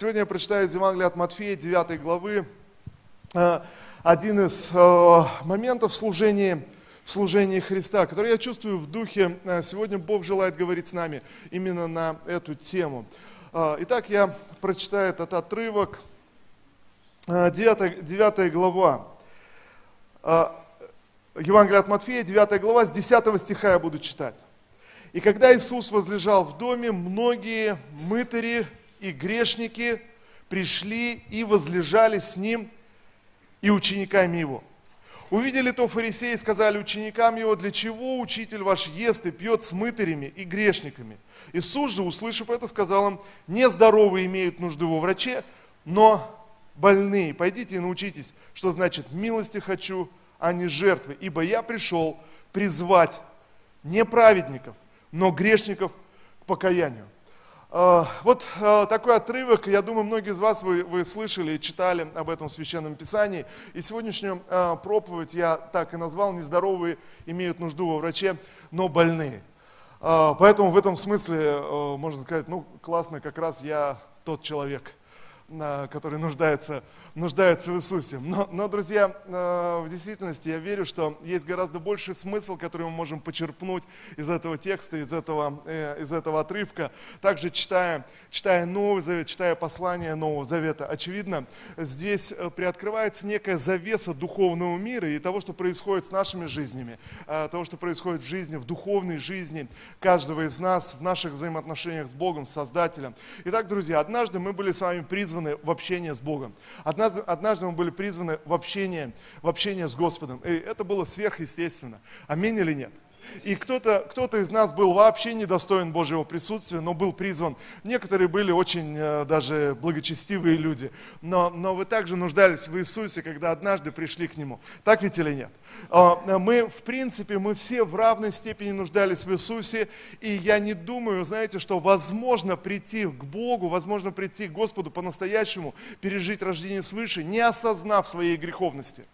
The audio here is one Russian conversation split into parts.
Сегодня я прочитаю из Евангелия от Матфея, 9 главы, э, один из э, моментов служения, служения Христа, который я чувствую в духе. Э, сегодня Бог желает говорить с нами именно на эту тему. Итак, я прочитаю этот отрывок, 9, 9 глава. Евангелие от Матфея, 9 глава, с 10 стиха я буду читать. И когда Иисус возлежал в доме, многие мытари и грешники пришли и возлежали с Ним и учениками Его. Увидели то фарисеи и сказали ученикам Его, для чего учитель ваш ест и пьет с мытарями и грешниками? Иисус же, услышав это, сказал им, нездоровые имеют нужду во враче, но больные. Пойдите и научитесь, что значит милости хочу, а не жертвы. Ибо я пришел призвать не праведников, но грешников к покаянию. А, вот а, такой отрывок, я думаю, многие из вас вы, вы слышали и читали об этом в Священном Писании. И сегодняшнюю а, проповедь я так и назвал «Нездоровые имеют нужду во враче, но больные». Поэтому в этом смысле можно сказать, ну классно, как раз я тот человек – который нуждается, нуждается в Иисусе. Но, но, друзья, э, в действительности я верю, что есть гораздо больший смысл, который мы можем почерпнуть из этого текста, из этого, э, из этого отрывка. Также читая, читая Новый Завет, читая послание Нового Завета, очевидно, здесь э, приоткрывается некая завеса духовного мира и того, что происходит с нашими жизнями, того, что происходит в жизни, в духовной жизни каждого из нас, в наших взаимоотношениях с Богом, с Создателем. Итак, друзья, однажды мы были с вами призваны призваны в общение с Богом. Однажды, однажды мы были призваны в общение, в общение с Господом. И это было сверхъестественно. Аминь или нет? И кто-то кто из нас был вообще недостоин Божьего присутствия, но был призван. Некоторые были очень э, даже благочестивые люди. Но, но вы также нуждались в Иисусе, когда однажды пришли к Нему. Так ведь или нет? А, мы, в принципе, мы все в равной степени нуждались в Иисусе. И я не думаю, знаете, что возможно прийти к Богу, возможно прийти к Господу по-настоящему, пережить рождение свыше, не осознав своей греховности.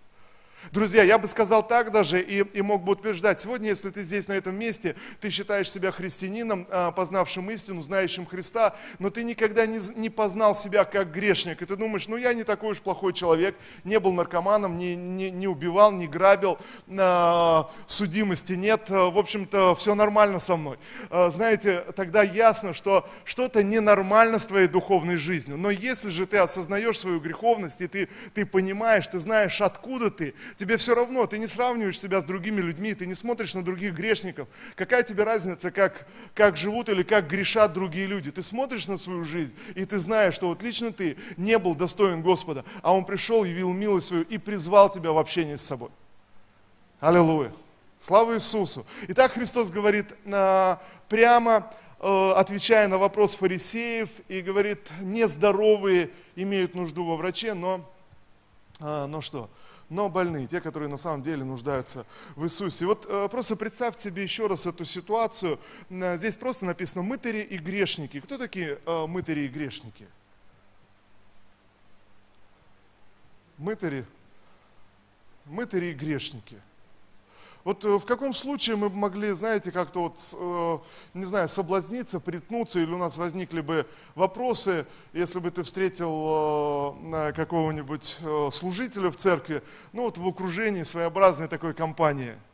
Друзья, я бы сказал так даже и, и мог бы утверждать, сегодня, если ты здесь на этом месте, ты считаешь себя христианином, а, познавшим истину, знающим Христа, но ты никогда не, не познал себя как грешник, и ты думаешь, ну я не такой уж плохой человек, не был наркоманом, не, не, не убивал, не грабил, а, судимости нет, а, в общем-то, все нормально со мной. Знаете, тогда ясно, что что-то ненормально с твоей духовной жизнью, но если же ты осознаешь свою греховность, и ты, ты понимаешь, ты знаешь, откуда ты, тебе все равно, ты не сравниваешь себя с другими людьми, ты не смотришь на других грешников. Какая тебе разница, как, как живут или как грешат другие люди? Ты смотришь на свою жизнь, и ты знаешь, что вот лично ты не был достоин Господа, а Он пришел, явил милость свою и призвал тебя в общение с собой. Аллилуйя. Слава Иисусу. Итак, Христос говорит прямо, э, отвечая на вопрос фарисеев, и говорит, нездоровые имеют нужду во враче, но, а, но что? Но больные, те, которые на самом деле нуждаются в Иисусе. Вот э, просто представьте себе еще раз эту ситуацию. Э, здесь просто написано «мытари и грешники». Кто такие э, мытари и грешники? Мытари, мытари и грешники – вот э, в каком случае мы могли, знаете, как-то вот, э, не знаю, соблазниться, притнуться, или у нас возникли бы вопросы, если бы ты встретил э, какого-нибудь служителя в церкви, ну вот в окружении своеобразной такой компании –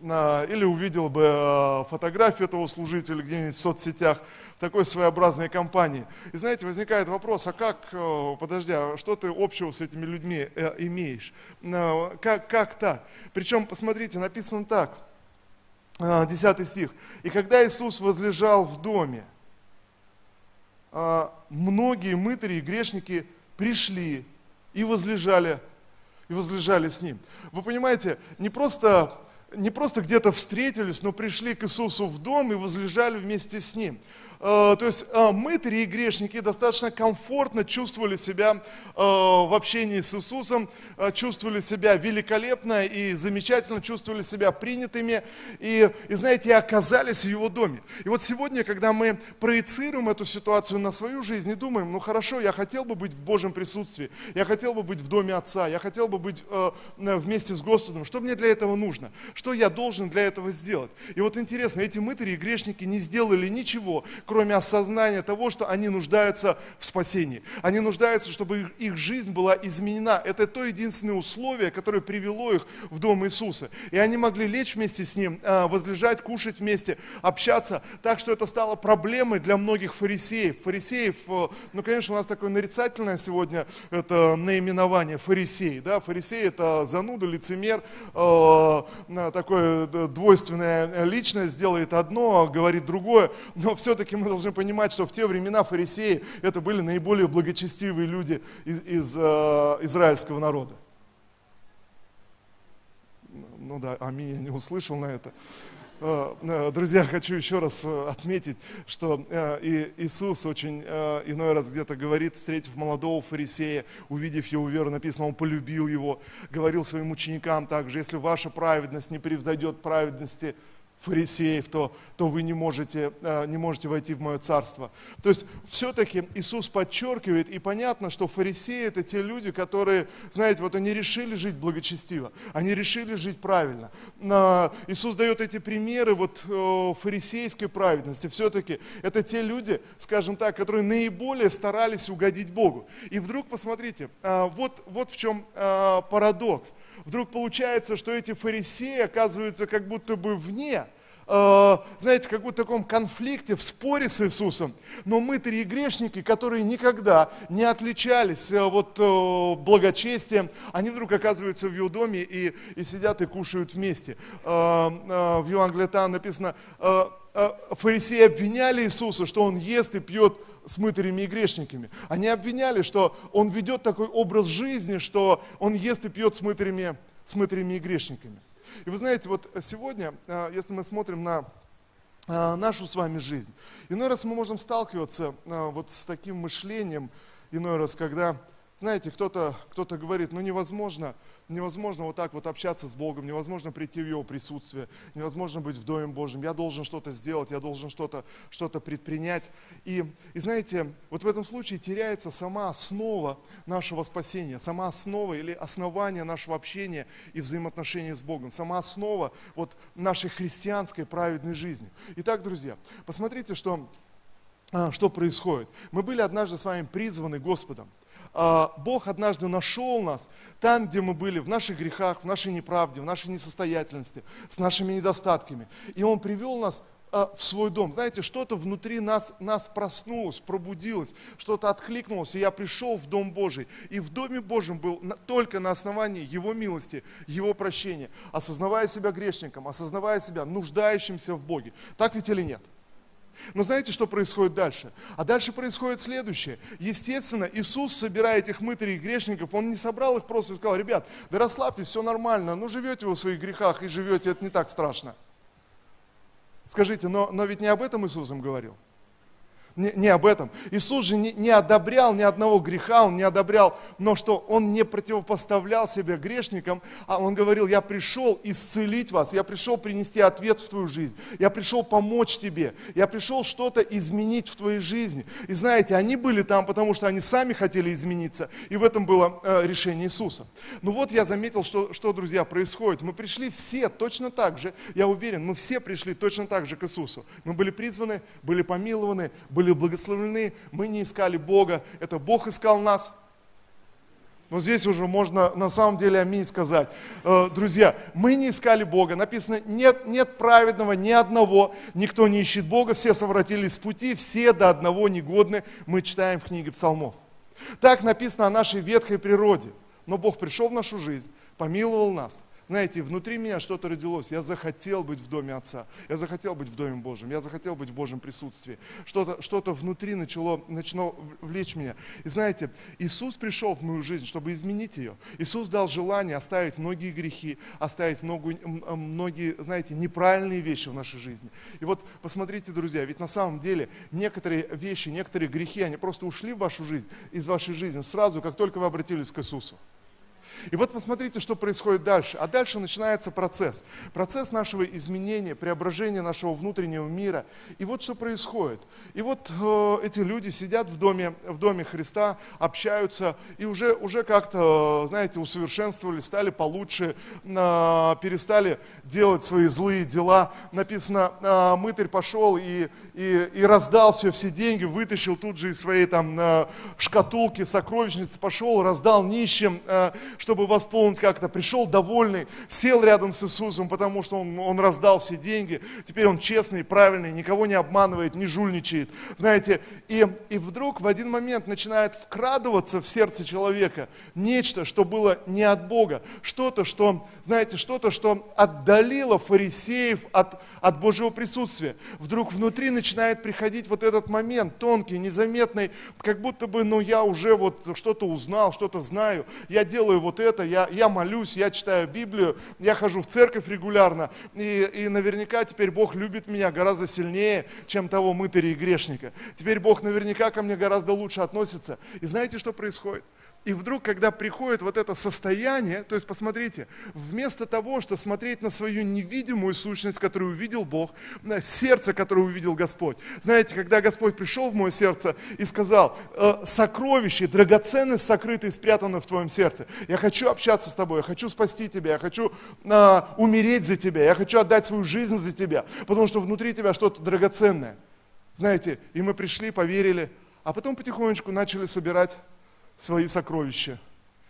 или увидел бы э, фотографию этого служителя где-нибудь в соцсетях в такой своеобразной компании. И знаете, возникает вопрос, а как, э, подожди, а что ты общего с этими людьми э, имеешь? Как, как так? Причем, посмотрите, написано так, 10 стих. «И когда Иисус возлежал в доме, многие мытари и грешники пришли и возлежали, и возлежали с Ним». Вы понимаете, не просто не просто где-то встретились, но пришли к Иисусу в дом и возлежали вместе с Ним. Э, то есть э, мытари и грешники достаточно комфортно чувствовали себя э, в общении с Иисусом, чувствовали себя великолепно и замечательно, чувствовали себя принятыми и, и знаете, оказались в Его доме. И вот сегодня, когда мы проецируем эту ситуацию на свою жизнь и думаем, ну хорошо, я хотел бы быть в Божьем присутствии, я хотел бы быть в доме Отца, я хотел бы быть вместе с Господом, что мне для этого нужно? Что я должен для этого сделать? И вот интересно, эти мытари и грешники не сделали ничего, кроме осознания того, что они нуждаются в спасении. Они нуждаются, чтобы их жизнь была изменена. Это то единственное условие, которое привело их в дом Иисуса. И они могли лечь вместе с Ним, а, возлежать, кушать вместе, общаться. Так что это стало проблемой для многих фарисеев. Фарисеев, э, ну, конечно, у нас такое нарицательное сегодня это наименование фарисей. Да? Фарисей это зануда, лицемер, э, такое двойственная личность, делает одно, говорит другое. Но все-таки мы должны понимать, что в те времена фарисеи это были наиболее благочестивые люди из, из э, израильского народа. Ну да, аминь, я не услышал на это. Э, э, друзья, хочу еще раз э, отметить, что Иисус очень иной раз где-то говорит, встретив молодого фарисея, увидев его веру, написано, он полюбил его, говорил своим ученикам также, если ваша праведность не превзойдет праведности фарисеев, то, то вы не можете, э, не можете войти в мое царство. То есть все-таки Иисус подчеркивает, и понятно, что фарисеи это те люди, которые, знаете, вот они решили жить благочестиво, они решили жить правильно. Иисус дает эти примеры вот э, фарисейской праведности. Все-таки это те люди, скажем так, которые наиболее старались угодить Богу. И вдруг, посмотрите, э, вот, вот в чем парадокс вдруг получается, что эти фарисеи оказываются как будто бы вне, э, знаете, как будто в таком конфликте, в споре с Иисусом. Но мы-то и грешники, которые никогда не отличались э, вот, э, благочестием, они вдруг оказываются в его доме и, и сидят и кушают вместе. В Евангелии там написано, фарисеи обвиняли Иисуса, что он ест и пьет с мытарями и грешниками. Они обвиняли, что он ведет такой образ жизни, что он ест и пьет с мытарями, с мытарями и грешниками. И вы знаете, вот сегодня, а, если мы смотрим на а, нашу с вами жизнь, иной раз мы можем сталкиваться а, вот с таким мышлением, иной раз, когда, знаете, кто-то кто говорит, ну невозможно, невозможно вот так вот общаться с Богом, невозможно прийти в Его присутствие, невозможно быть в Доме Божьем. Я должен что-то сделать, я должен что-то что предпринять. И, и знаете, вот в этом случае теряется сама основа нашего спасения, сама основа или основание нашего общения и взаимоотношений с Богом, сама основа вот нашей христианской праведной жизни. Итак, друзья, посмотрите, что, что происходит. Мы были однажды с вами призваны Господом. А, Бог однажды нашел нас там, где мы были, в наших грехах, в нашей неправде, в нашей несостоятельности, с нашими недостатками. И Он привел нас а, в свой дом. Знаете, что-то внутри нас, нас проснулось, пробудилось, что-то откликнулось, и я пришел в Дом Божий. И в Доме Божьем был только на основании Его милости, Его прощения, осознавая себя грешником, осознавая себя нуждающимся в Боге. Так ведь или нет? Но знаете, что происходит дальше? А дальше происходит следующее. Естественно, Иисус, собирая этих мытарей и грешников, Он не собрал их просто и сказал, ребят, да расслабьтесь, все нормально, ну живете вы в своих грехах и живете, это не так страшно. Скажите, но, но ведь не об этом Иисус им говорил не, не об этом. Иисус же не, не одобрял ни одного греха, Он не одобрял, но что Он не противопоставлял себя грешникам, а Он говорил, я пришел исцелить вас, я пришел принести ответ в твою жизнь, я пришел помочь тебе, я пришел что-то изменить в твоей жизни. И знаете, они были там, потому что они сами хотели измениться, и в этом было э, решение Иисуса. Ну вот я заметил, что, что, друзья, происходит. Мы пришли все точно так же, я уверен, мы все пришли точно так же к Иисусу. Мы были призваны, были помилованы, были были благословлены, мы не искали Бога, это Бог искал нас. Но здесь уже можно на самом деле аминь сказать. Э, друзья, мы не искали Бога. Написано, нет, нет праведного ни одного, никто не ищет Бога, все совратились с пути, все до одного негодны. Мы читаем в книге псалмов. Так написано о нашей ветхой природе. Но Бог пришел в нашу жизнь, помиловал нас, знаете, внутри меня что-то родилось. Я захотел быть в доме Отца. Я захотел быть в Доме Божьем. Я захотел быть в Божьем присутствии. Что-то что внутри начало, начало влечь меня. И знаете, Иисус пришел в мою жизнь, чтобы изменить ее. Иисус дал желание оставить многие грехи, оставить много, многие, знаете, неправильные вещи в нашей жизни. И вот посмотрите, друзья, ведь на самом деле некоторые вещи, некоторые грехи, они просто ушли в вашу жизнь, из вашей жизни сразу, как только вы обратились к Иисусу. И вот посмотрите, что происходит дальше. А дальше начинается процесс. Процесс нашего изменения, преображения нашего внутреннего мира. И вот что происходит. И вот э, эти люди сидят в доме, в доме Христа, общаются и уже, уже как-то, знаете, усовершенствовали, стали получше, э, перестали делать свои злые дела. Написано, э, мытарь пошел и, и, и раздал все, все деньги, вытащил тут же из своей там э, шкатулки, сокровищницы, пошел, раздал нищим, э, чтобы восполнить как-то. Пришел довольный, сел рядом с Иисусом, потому что он, он раздал все деньги. Теперь он честный, правильный, никого не обманывает, не жульничает. Знаете, и, и вдруг в один момент начинает вкрадываться в сердце человека нечто, что было не от Бога. Что-то, что, знаете, что-то, что отдалило фарисеев от, от Божьего присутствия. Вдруг внутри начинает приходить вот этот момент, тонкий, незаметный, как будто бы, ну, я уже вот что-то узнал, что-то знаю, я делаю вот это, я, я молюсь, я читаю Библию, я хожу в церковь регулярно, и, и наверняка теперь Бог любит меня гораздо сильнее, чем того мытаря и грешника. Теперь Бог наверняка ко мне гораздо лучше относится. И знаете, что происходит? И вдруг, когда приходит вот это состояние, то есть посмотрите, вместо того, что смотреть на свою невидимую сущность, которую увидел Бог, на сердце, которое увидел Господь. Знаете, когда Господь пришел в мое сердце и сказал, «Э, сокровище, драгоценность сокрыта и спрятана в твоем сердце. Я хочу общаться с тобой, я хочу спасти тебя, я хочу э, умереть за тебя, я хочу отдать свою жизнь за тебя, потому что внутри тебя что-то драгоценное. Знаете, и мы пришли, поверили, а потом потихонечку начали собирать свои сокровища.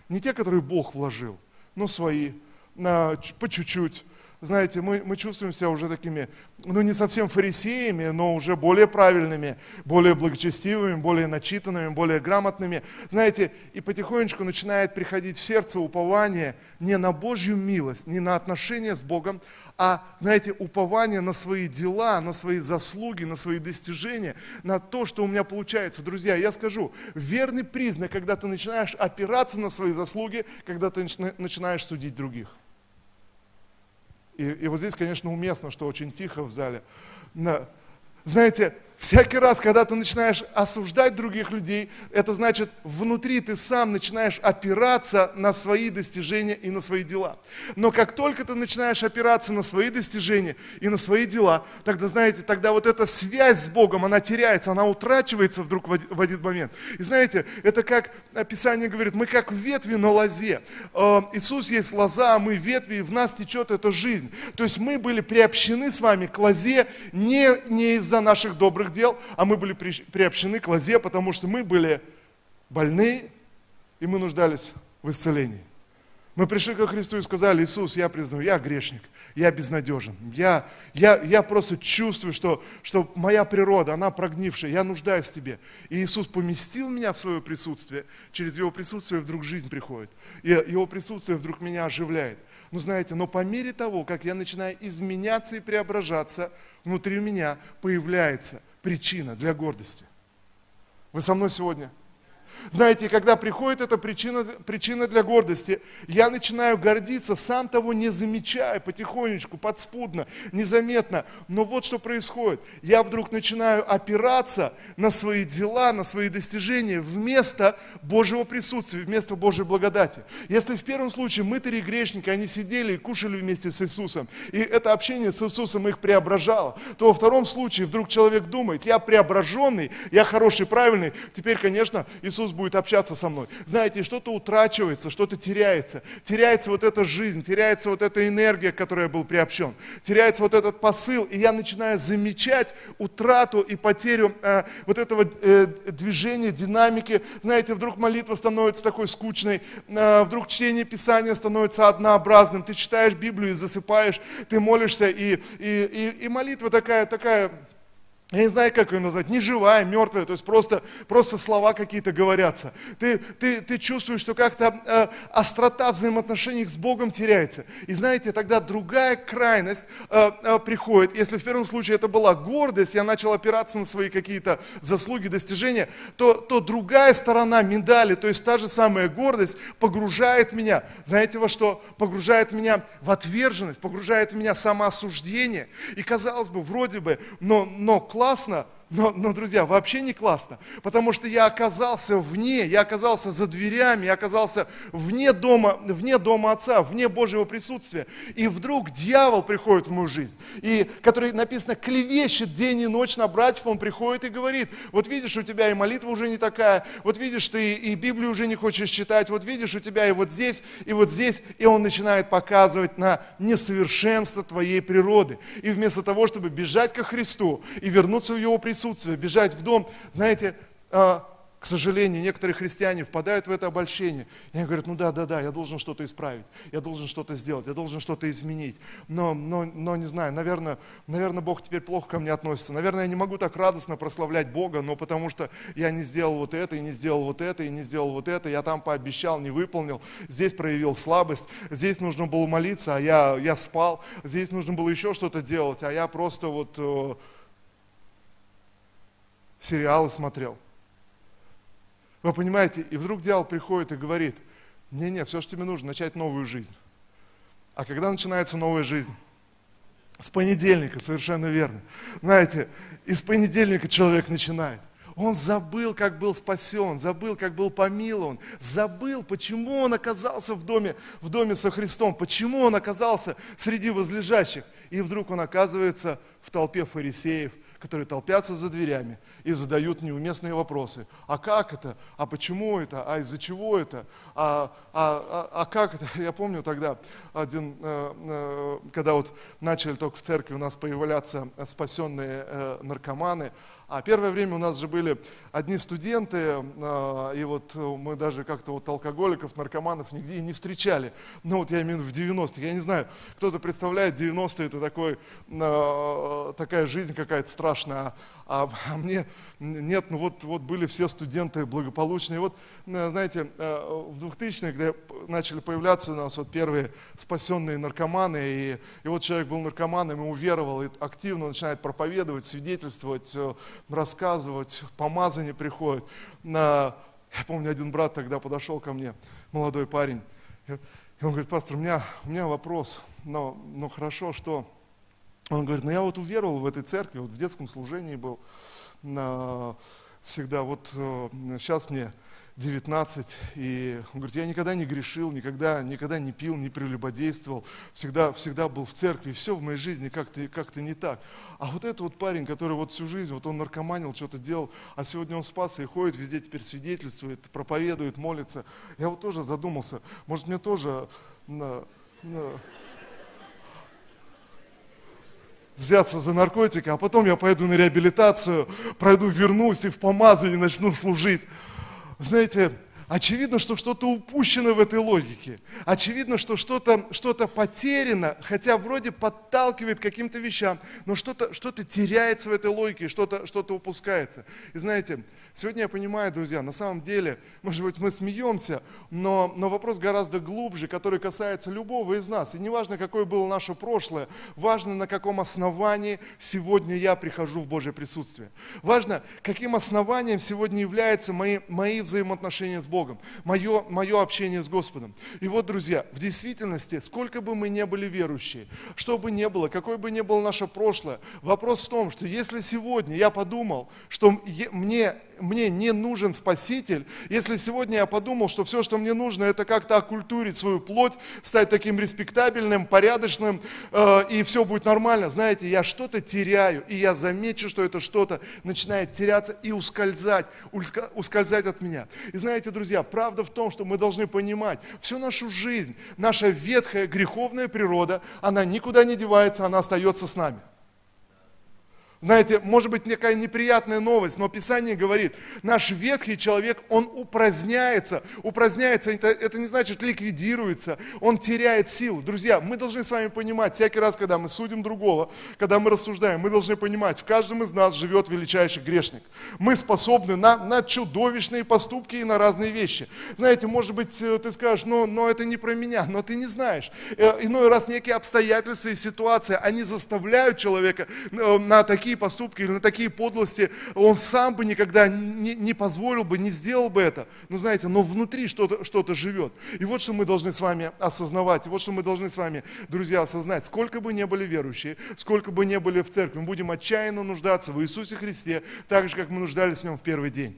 Не те, которые Бог вложил, но свои, на, по чуть-чуть. Знаете, мы, мы чувствуем себя уже такими, ну не совсем фарисеями, но уже более правильными, более благочестивыми, более начитанными, более грамотными. Знаете, и потихонечку начинает приходить в сердце упование не на Божью милость, не на отношения с Богом, а, знаете, упование на свои дела, на свои заслуги, на свои достижения, на то, что у меня получается. Друзья, я скажу, верный признак, когда ты начинаешь опираться на свои заслуги, когда ты начинаешь судить других. И, и вот здесь, конечно, уместно, что очень тихо в зале. Знаете, Всякий раз, когда ты начинаешь осуждать других людей, это значит, внутри ты сам начинаешь опираться на свои достижения и на свои дела. Но как только ты начинаешь опираться на свои достижения и на свои дела, тогда, знаете, тогда вот эта связь с Богом, она теряется, она утрачивается вдруг в один момент. И знаете, это как Писание говорит, мы как ветви на лозе. Э, Иисус есть лоза, а мы ветви, и в нас течет эта жизнь. То есть мы были приобщены с вами к лозе не, не из-за наших добрых добрых дел, а мы были приобщены к лозе, потому что мы были больны, и мы нуждались в исцелении. Мы пришли ко Христу и сказали, Иисус, я признаю, я грешник, я безнадежен. Я, я, я просто чувствую, что, что моя природа, она прогнившая, я нуждаюсь в Тебе. И Иисус поместил меня в свое присутствие. Через Его присутствие вдруг жизнь приходит. И Его присутствие вдруг меня оживляет. Ну знаете, но по мере того, как я начинаю изменяться и преображаться, внутри меня появляется причина для гордости. Вы со мной сегодня? Знаете, когда приходит эта причина, причина для гордости, я начинаю гордиться, сам того не замечая, потихонечку, подспудно, незаметно. Но вот что происходит. Я вдруг начинаю опираться на свои дела, на свои достижения вместо Божьего присутствия, вместо Божьей благодати. Если в первом случае мытари и грешники, они сидели и кушали вместе с Иисусом, и это общение с Иисусом их преображало, то во втором случае вдруг человек думает, я преображенный, я хороший, правильный, теперь, конечно, Иисус будет общаться со мной. Знаете, что-то утрачивается, что-то теряется. Теряется вот эта жизнь, теряется вот эта энергия, к которой я был приобщен. Теряется вот этот посыл, и я начинаю замечать утрату и потерю э, вот этого э, движения, динамики. Знаете, вдруг молитва становится такой скучной, э, вдруг чтение Писания становится однообразным. Ты читаешь Библию и засыпаешь, ты молишься, и, и, и, и молитва такая, такая я не знаю, как ее назвать, не живая, мертвая, то есть просто, просто слова какие-то говорятся. Ты, ты, ты чувствуешь, что как-то э, острота взаимоотношений с Богом теряется. И знаете, тогда другая крайность э, э, приходит. Если в первом случае это была гордость, я начал опираться на свои какие-то заслуги, достижения, то, то другая сторона медали, то есть та же самая гордость, погружает меня, знаете во что? Погружает меня в отверженность, погружает меня в самоосуждение. И казалось бы, вроде бы, но, но классно, Но, но, друзья, вообще не классно, потому что я оказался вне, я оказался за дверями, я оказался вне дома, вне дома Отца, вне Божьего присутствия. И вдруг дьявол приходит в мою жизнь, и который написано клевещет день и ночь на братьев, он приходит и говорит, вот видишь, у тебя и молитва уже не такая, вот видишь, ты и Библию уже не хочешь читать, вот видишь, у тебя и вот здесь, и вот здесь, и он начинает показывать на несовершенство твоей природы. И вместо того, чтобы бежать ко Христу и вернуться в Его присутствие, присутствие, бежать в дом. Знаете, а, к сожалению, некоторые христиане впадают в это обольщение. И они говорят, ну да, да, да, я должен что-то исправить, я должен что-то сделать, я должен что-то изменить. Но, но, но не знаю, наверное, наверное, Бог теперь плохо ко мне относится. Наверное, я не могу так радостно прославлять Бога, но потому что я не сделал вот это, и не сделал вот это, и не сделал вот это, я там пообещал, не выполнил, здесь проявил слабость, здесь нужно было молиться, а я, я спал, здесь нужно было еще что-то делать, а я просто вот э, сериалы смотрел. Вы понимаете, и вдруг дьявол приходит и говорит, не-не, все, что тебе нужно, начать новую жизнь. А когда начинается новая жизнь? С понедельника, совершенно верно. Знаете, из понедельника человек начинает. Он забыл, как был спасен, забыл, как был помилован, забыл, почему он оказался в доме, в доме со Христом, почему он оказался среди возлежащих. И вдруг он оказывается в толпе фарисеев – которые толпятся за дверями и задают неуместные вопросы. А как это? А почему это? А из-за чего это? А, а, а, а как это? Я помню тогда, один, э, э, когда вот начали только в церкви у нас появляться спасенные э, наркоманы, а первое время у нас же были одни студенты, и вот мы даже как-то вот алкоголиков, наркоманов нигде не встречали. Ну вот я имею в виду в 90-х. Я не знаю, кто-то представляет 90-е, это такой, такая жизнь какая-то страшная. А, а мне нет, ну вот, вот были все студенты благополучные. Вот, знаете, э, в 2000-х, когда начали появляться у нас вот первые спасенные наркоманы, и, и вот человек был наркоманом и уверовал, и активно начинает проповедовать, свидетельствовать, э, рассказывать, помазание приходит. Я помню, один брат тогда подошел ко мне, молодой парень, и он говорит, пастор, у меня, у меня вопрос, но, но хорошо, что... Он говорит, ну я вот уверовал в этой церкви, вот в детском служении был, всегда, вот сейчас э, мне 19, и он говорит, я никогда не грешил, никогда, никогда не пил, не прелюбодействовал, всегда, всегда был в церкви, все в моей жизни как-то как не так. А вот этот вот парень, который вот всю жизнь, вот он наркоманил, что-то делал, а сегодня он спасся и ходит везде теперь свидетельствует, проповедует, молится. Я вот тоже задумался, может мне тоже на, на, взяться за наркотики, а потом я пойду на реабилитацию, пройду, вернусь и в помазании начну служить. Знаете, Очевидно, что что-то упущено в этой логике. Очевидно, что что-то что потеряно, хотя вроде подталкивает к каким-то вещам, но что-то что теряется в этой логике, что-то что упускается. И знаете, сегодня я понимаю, друзья, на самом деле, может быть, мы смеемся, но, но вопрос гораздо глубже, который касается любого из нас. И неважно, какое было наше прошлое, важно, на каком основании сегодня я прихожу в Божье присутствие. Важно, каким основанием сегодня являются мои, мои взаимоотношения с Богом. Богом, мое, мое общение с Господом. И вот, друзья, в действительности, сколько бы мы не были верующие, что бы ни было, какое бы ни было наше прошлое, вопрос в том, что если сегодня я подумал, что мне мне не нужен Спаситель, если сегодня я подумал, что все, что мне нужно, это как-то окультурить свою плоть, стать таким респектабельным, порядочным, э, и все будет нормально, знаете, я что-то теряю, и я замечу, что это что-то начинает теряться и ускользать, ускользать от меня. И знаете, друзья, правда в том, что мы должны понимать, всю нашу жизнь, наша ветхая греховная природа, она никуда не девается, она остается с нами. Знаете, может быть, некая неприятная новость, но Писание говорит, наш ветхий человек, он упраздняется. Упраздняется, это, это не значит ликвидируется, он теряет силу. Друзья, мы должны с вами понимать, всякий раз, когда мы судим другого, когда мы рассуждаем, мы должны понимать, в каждом из нас живет величайший грешник. Мы способны на, на чудовищные поступки и на разные вещи. Знаете, может быть, э, ты скажешь, но, но это не про меня, но ты не знаешь. Э, иной раз некие обстоятельства и ситуации, они заставляют человека э, на такие такие поступки или на такие подлости, он сам бы никогда не, не позволил бы, не сделал бы это. Но знаете, но внутри что-то что живет. И вот что мы должны с вами осознавать, вот что мы должны с вами, друзья, осознать. Сколько бы ни были верующие, сколько бы ни были в церкви, мы будем отчаянно нуждаться в Иисусе Христе, так же, как мы нуждались в Нем в первый день.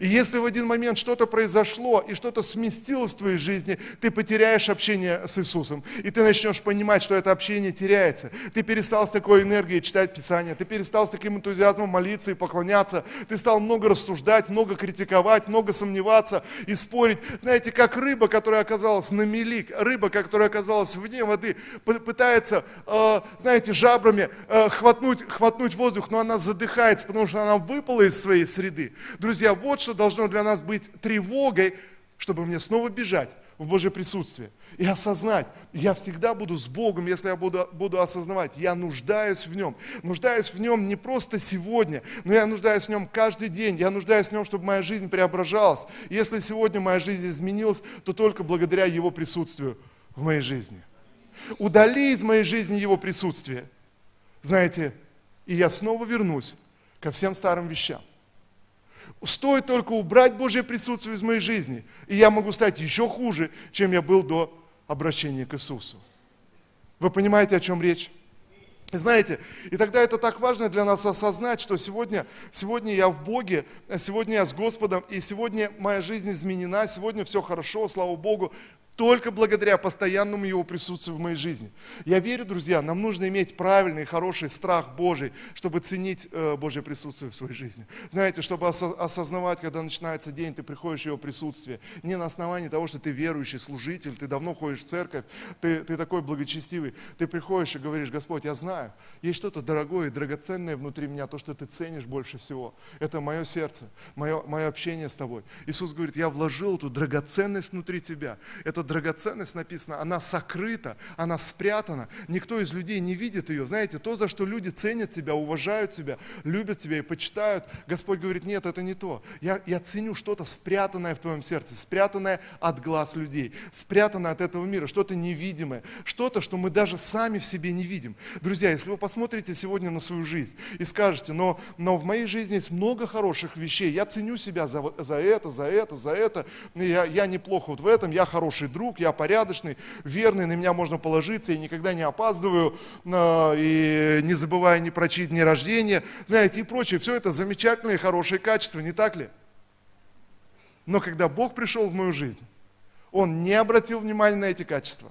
И если в один момент что-то произошло и что-то сместилось в твоей жизни, ты потеряешь общение с Иисусом. И ты начнешь понимать, что это общение теряется. Ты перестал с такой энергией читать Писание, ты перестал с таким энтузиазмом молиться и поклоняться. Ты стал много рассуждать, много критиковать, много сомневаться и спорить. Знаете, как рыба, которая оказалась на мели, рыба, которая оказалась вне воды, пытается, э, знаете, жабрами э, хватнуть, хватнуть воздух, но она задыхается, потому что она выпала из своей среды. Друзья, вот что должно для нас быть тревогой, чтобы мне снова бежать в Божье присутствие и осознать, я всегда буду с Богом, если я буду, буду осознавать, я нуждаюсь в Нем. Нуждаюсь в Нем не просто сегодня, но я нуждаюсь в Нем каждый день. Я нуждаюсь в Нем, чтобы моя жизнь преображалась. если сегодня моя жизнь изменилась, то только благодаря Его присутствию в моей жизни. Удали из моей жизни Его присутствие. Знаете, и я снова вернусь ко всем старым вещам. Стоит только убрать Божье присутствие из моей жизни, и я могу стать еще хуже, чем я был до обращения к Иисусу. Вы понимаете, о чем речь? Знаете, и тогда это так важно для нас осознать, что сегодня, сегодня я в Боге, сегодня я с Господом, и сегодня моя жизнь изменена, сегодня все хорошо, слава Богу, только благодаря постоянному Его присутствию в моей жизни. Я верю, друзья, нам нужно иметь правильный, хороший страх Божий, чтобы ценить э, Божье присутствие в своей жизни. Знаете, чтобы осознавать, когда начинается день, ты приходишь в Его присутствие. Не на основании того, что ты верующий, служитель, ты давно ходишь в церковь, ты, ты такой благочестивый. Ты приходишь и говоришь, Господь, я знаю, есть что-то дорогое и драгоценное внутри меня, то, что ты ценишь больше всего. Это мое сердце, мое, мое общение с тобой. Иисус говорит, я вложил эту драгоценность внутри тебя. Это драгоценность написана, она сокрыта, она спрятана. Никто из людей не видит ее. Знаете, то, за что люди ценят тебя, уважают тебя, любят тебя и почитают, Господь говорит, нет, это не то. Я, я ценю что-то спрятанное в твоем сердце, спрятанное от глаз людей, спрятанное от этого мира, что-то невидимое, что-то, что мы даже сами в себе не видим. Друзья, если вы посмотрите сегодня на свою жизнь и скажете, но, но в моей жизни есть много хороших вещей, я ценю себя за, за это, за это, за это, я, я неплохо вот в этом, я хороший друг, я порядочный, верный, на меня можно положиться, я никогда не опаздываю, а, и не забывая ни прочить дни рождения, знаете, и прочее. Все это замечательные, хорошие качества, не так ли? Но когда Бог пришел в мою жизнь, Он не обратил внимания на эти качества,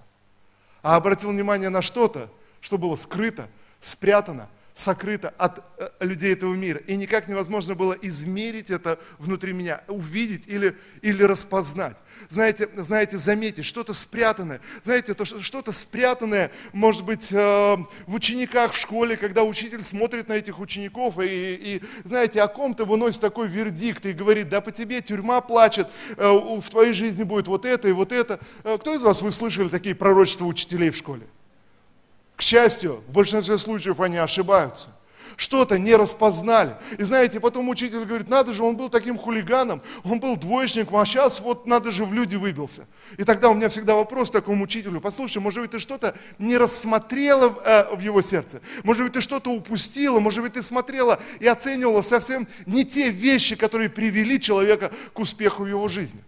а обратил внимание на что-то, что было скрыто, спрятано – сокрыто от э, людей этого мира. И никак невозможно было измерить это внутри меня, увидеть или, или распознать. Знаете, знаете, заметить, что-то спрятанное. Знаете, то, что-то спрятанное, может быть, э, в учениках в школе, когда учитель смотрит на этих учеников и, и знаете, о ком-то выносит такой вердикт и говорит, да по тебе тюрьма плачет, э, в твоей жизни будет вот это и вот это. Кто из вас вы слышали такие пророчества учителей в школе? Счастью, в большинстве случаев они ошибаются. Что-то не распознали. И знаете, потом учитель говорит, надо же, он был таким хулиганом, он был двоечником, а сейчас вот надо же в люди выбился. И тогда у меня всегда вопрос к такому учителю, послушай, может быть, ты что-то не рассмотрела э, в его сердце, может быть, ты что-то упустила, может быть, ты смотрела и оценивала совсем не те вещи, которые привели человека к успеху в его жизни.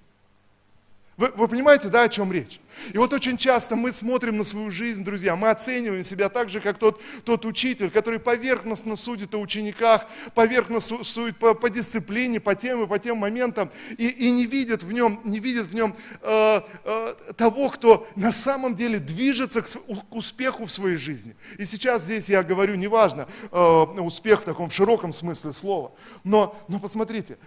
Вы, вы понимаете, да, о чем речь? И вот очень часто мы смотрим на свою жизнь, друзья, мы оцениваем себя так же, как тот, тот учитель, который поверхностно судит о учениках, поверхностно судит по, по дисциплине, по тем и по тем моментам, и, и не видит в нем, не видит в нем э, э, того, кто на самом деле движется к, к успеху в своей жизни. И сейчас здесь я говорю, неважно, э, успех в таком широком смысле слова, но, но посмотрите,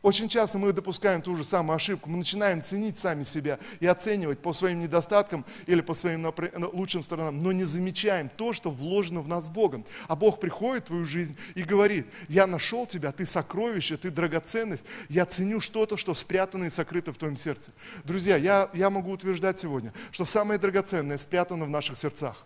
очень часто мы допускаем ту же самую ошибку. Мы начинаем ценить сами себя и оценивать по своим недостаткам или по своим ну, лучшим сторонам, но не замечаем то, что вложено в нас Богом. А Бог приходит в твою жизнь и говорит, я нашел тебя, ты сокровище, ты драгоценность, я ценю что-то, что спрятано и сокрыто в твоем сердце. Друзья, я, я могу утверждать сегодня, что самое драгоценное спрятано в наших сердцах.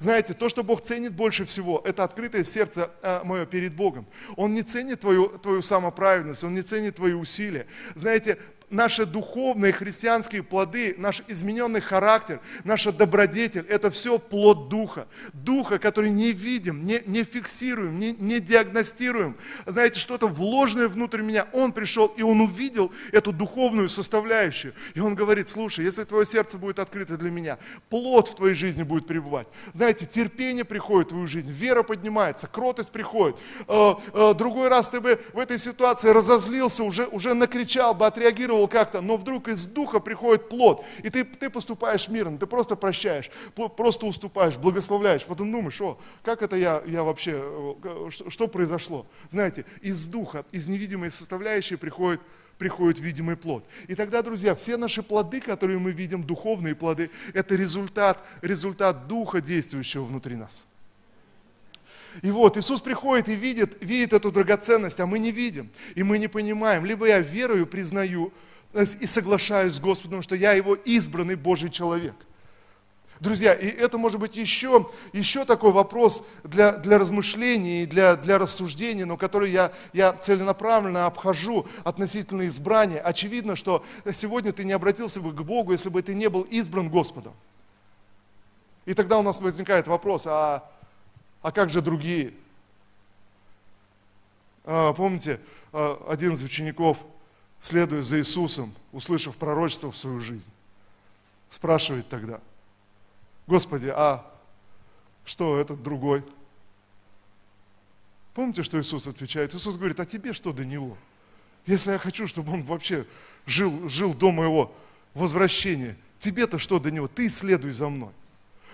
Знаете, то, что Бог ценит больше всего, это открытое сердце э, мое перед Богом. Он не ценит твою, твою самоправедность, Он не ценит твои усилия. Знаете, наши духовные христианские плоды, наш измененный характер, наша добродетель, это все плод Духа. Духа, который не видим, не, не фиксируем, не, не диагностируем. Знаете, что-то вложенное внутрь меня. Он пришел, и он увидел эту духовную составляющую. И он говорит, слушай, если твое сердце будет открыто для меня, плод в твоей жизни будет пребывать. Знаете, терпение приходит в твою жизнь, вера поднимается, кротость приходит. Э, э, другой раз ты бы в этой ситуации разозлился, уже, уже накричал бы, отреагировал как-то, но вдруг из духа приходит плод, и ты, ты поступаешь мирно, ты просто прощаешь, просто уступаешь, благословляешь, потом думаешь, о, как это я, я вообще, э, что произошло? Знаете, из духа, из невидимой составляющей приходит приходит видимый плод. И тогда, друзья, все наши плоды, которые мы видим, духовные плоды, это результат, результат Духа, действующего внутри нас. И вот Иисус приходит и видит, видит эту драгоценность, а мы не видим, и мы не понимаем. Либо я верую, признаю э, и соглашаюсь с Господом, что я Его избранный Божий человек. Друзья, и это может быть еще, еще такой вопрос для, для размышлений, для, для рассуждений, но который я, я целенаправленно обхожу относительно избрания. Очевидно, что сегодня ты не обратился бы к Богу, если бы ты не был избран Господом. И тогда у нас возникает вопрос, а а как же другие? А, помните, а, один из учеников, следуя за Иисусом, услышав пророчество в свою жизнь, спрашивает тогда, Господи, а что этот другой? Помните, что Иисус отвечает? Иисус говорит, а тебе что до него? Если я хочу, чтобы он вообще жил, жил до моего возвращения, тебе-то что до него? Ты следуй за мной.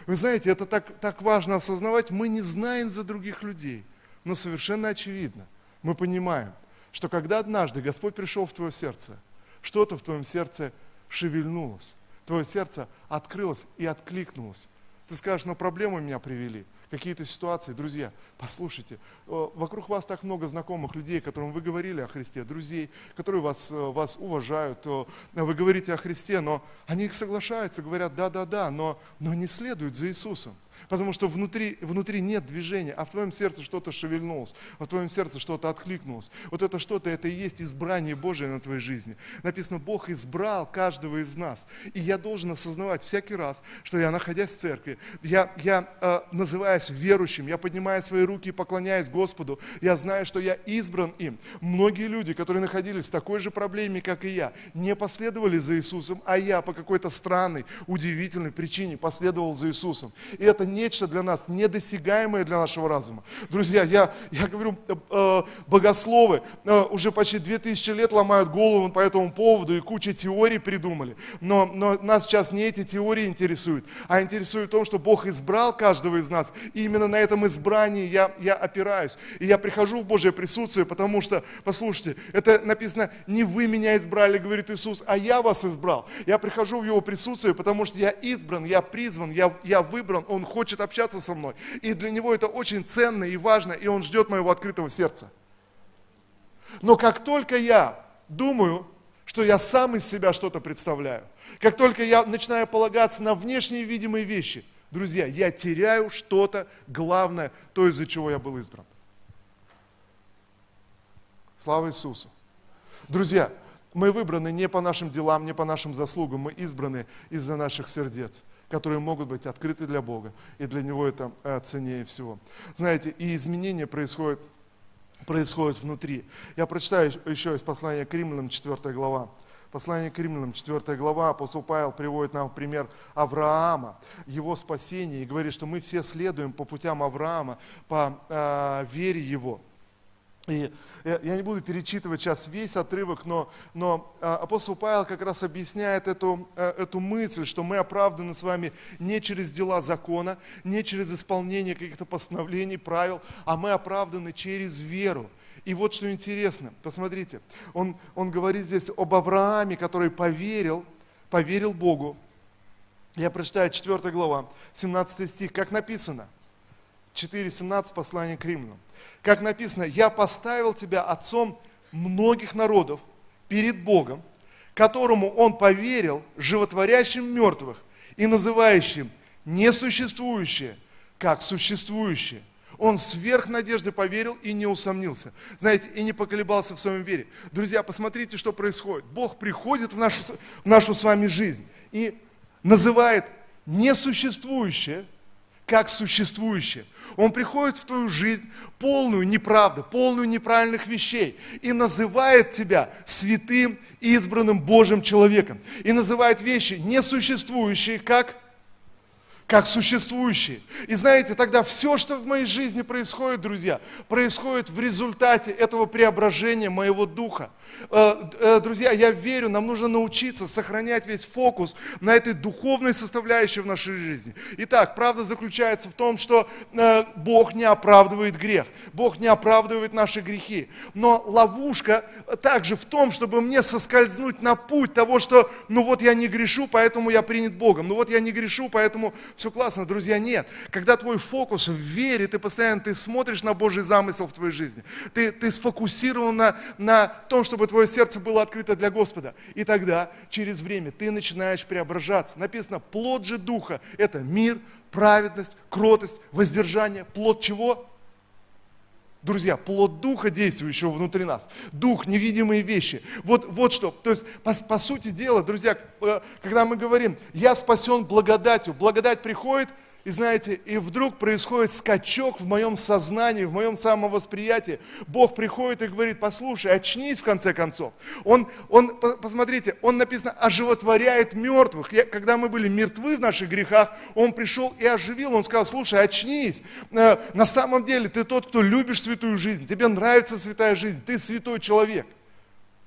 Вы знаете, это так, так важно осознавать. Мы не знаем за других людей, но совершенно очевидно. Мы понимаем, что когда однажды Господь пришел в твое сердце, что-то в твоем сердце шевельнулось, твое сердце открылось и откликнулось. Ты скажешь, но проблемы меня привели какие-то ситуации. Друзья, послушайте, э, вокруг вас так много знакомых людей, которым вы говорили о Христе, друзей, которые вас, э, вас уважают, э, вы говорите о Христе, но они соглашаются, говорят, да-да-да, но, но не следуют за Иисусом. Потому что внутри, внутри нет движения, а в твоем сердце что-то шевельнулось, а в твоем сердце что-то откликнулось. Вот это что-то, это и есть избрание Божие на твоей жизни. Написано, Бог избрал каждого из нас. И я должен осознавать всякий раз, что я, находясь в церкви, я, я э, называясь верующим, я поднимаю свои руки и поклоняюсь Господу, я знаю, что я избран им. Многие люди, которые находились в такой же проблеме, как и я, не последовали за Иисусом, а я по какой-то странной, удивительной причине последовал за Иисусом. И это нечто для нас недосягаемое для нашего разума. Друзья, я, я говорю, э, э богословы э, уже почти 2000 лет ломают голову по этому поводу и куча теорий придумали. Но, но нас сейчас не эти теории интересуют, а интересует то, что Бог избрал каждого из нас. И именно на этом избрании я, я опираюсь. И я прихожу в Божье присутствие, потому что, послушайте, это написано, не вы меня избрали, говорит Иисус, а я вас избрал. Я прихожу в Его присутствие, потому что я избран, я призван, я, я выбран, Он хочет общаться со мной. И для него это очень ценно и важно, и он ждет моего открытого сердца. Но как только я думаю, что я сам из себя что-то представляю, как только я начинаю полагаться на внешние видимые вещи, друзья, я теряю что-то главное, то, из-за чего я был избран. Слава Иисусу. Друзья, мы выбраны не по нашим делам, не по нашим заслугам, мы избраны из-за наших сердец которые могут быть открыты для Бога, и для Него это э, ценнее всего. Знаете, и изменения происходят, происходят внутри. Я прочитаю еще из послания к римлянам, 4 глава. Послание к римлянам, 4 глава, апостол Павел приводит нам пример Авраама, его спасения, и говорит, что мы все следуем по путям Авраама, по э, вере его. И я не буду перечитывать сейчас весь отрывок, но, но а, апостол Павел как раз объясняет эту, э, эту мысль, что мы оправданы с вами не через дела закона, не через исполнение каких-то постановлений, правил, а мы оправданы через веру. И вот что интересно, посмотрите, он, он говорит здесь об Аврааме, который поверил, поверил Богу. Я прочитаю 4 глава, 17 стих, как написано, 4.17 послание к римлянам. Как написано, я поставил тебя отцом многих народов перед Богом, которому он поверил, животворящим мертвых и называющим несуществующее, как существующее. Он сверх надежды поверил и не усомнился. Знаете, и не поколебался в своем вере. Друзья, посмотрите, что происходит. Бог приходит в нашу, в нашу с вами жизнь и называет несуществующее как существующее. Он приходит в твою жизнь полную неправду, полную неправильных вещей и называет тебя святым, избранным Божьим человеком. И называет вещи несуществующие как как существующие. И знаете, тогда все, что в моей жизни происходит, друзья, происходит в результате этого преображения моего духа. Э, э, друзья, я верю, нам нужно научиться сохранять весь фокус на этой духовной составляющей в нашей жизни. Итак, правда заключается в том, что э, Бог не оправдывает грех, Бог не оправдывает наши грехи. Но ловушка также в том, чтобы мне соскользнуть на путь того, что ну вот я не грешу, поэтому я принят Богом, ну вот я не грешу, поэтому все классно, друзья, нет. Когда твой фокус в вере, ты постоянно ты смотришь на Божий замысел в твоей жизни, ты, ты сфокусирован на, на том, чтобы твое сердце было открыто для Господа. И тогда, через время, ты начинаешь преображаться. Написано, плод же Духа – это мир, праведность, кротость, воздержание. Плод чего? Друзья, плод Духа, действующего внутри нас. Дух, невидимые вещи. Вот, вот что. То есть, по, по сути дела, друзья, э, когда мы говорим, я спасен благодатью, благодать приходит – и знаете, и вдруг происходит скачок в моем сознании, в моем самовосприятии. Бог приходит и говорит, послушай, очнись в конце концов. Он, он посмотрите, он написано, оживотворяет мертвых. Я, когда мы были мертвы в наших грехах, он пришел и оживил. Он сказал, слушай, очнись. Э, на самом деле ты тот, кто любишь святую жизнь, тебе нравится святая жизнь, ты святой человек.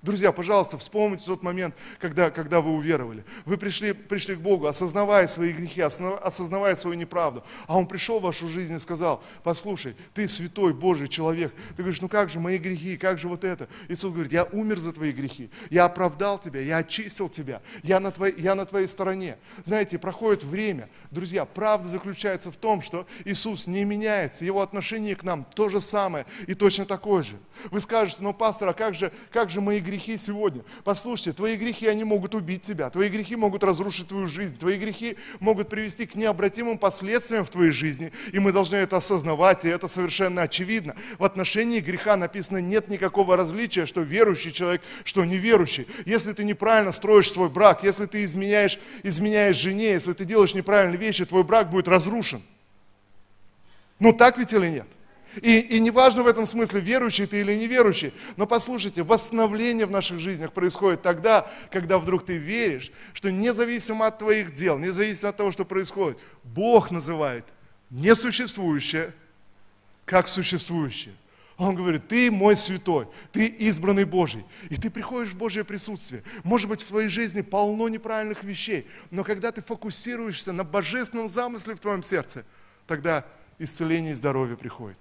Друзья, пожалуйста, вспомните тот момент, когда, когда вы уверовали. Вы пришли, пришли к Богу, осознавая свои грехи, осознавая свою неправду. А Он пришел в вашу жизнь и сказал, послушай, ты святой Божий человек. Ты говоришь, ну как же мои грехи, как же вот это? Иисус говорит, я умер за твои грехи, я оправдал тебя, я очистил тебя, я на, твоей, я на твоей стороне. Знаете, проходит время. Друзья, правда заключается в том, что Иисус не меняется, Его отношение к нам то же самое и точно такое же. Вы скажете, ну пастор, а как же, как же мои грехи сегодня. Послушайте, твои грехи, они могут убить тебя, твои грехи могут разрушить твою жизнь, твои грехи могут привести к необратимым последствиям в твоей жизни, и мы должны это осознавать, и это совершенно очевидно. В отношении греха написано, нет никакого различия, что верующий человек, что неверующий. Если ты неправильно строишь свой брак, если ты изменяешь, изменяешь жене, если ты делаешь неправильные вещи, твой брак будет разрушен. Ну так ведь или нет? И, и неважно в этом смысле, верующий ты или неверующий, но послушайте, восстановление в наших жизнях происходит тогда, когда вдруг ты веришь, что независимо от твоих дел, независимо от того, что происходит, Бог называет несуществующее как существующее. Он говорит, ты мой святой, ты избранный Божий. И ты приходишь в Божье присутствие. Может быть, в твоей жизни полно неправильных вещей, но когда ты фокусируешься на божественном замысле в твоем сердце, тогда исцеление и здоровье приходит.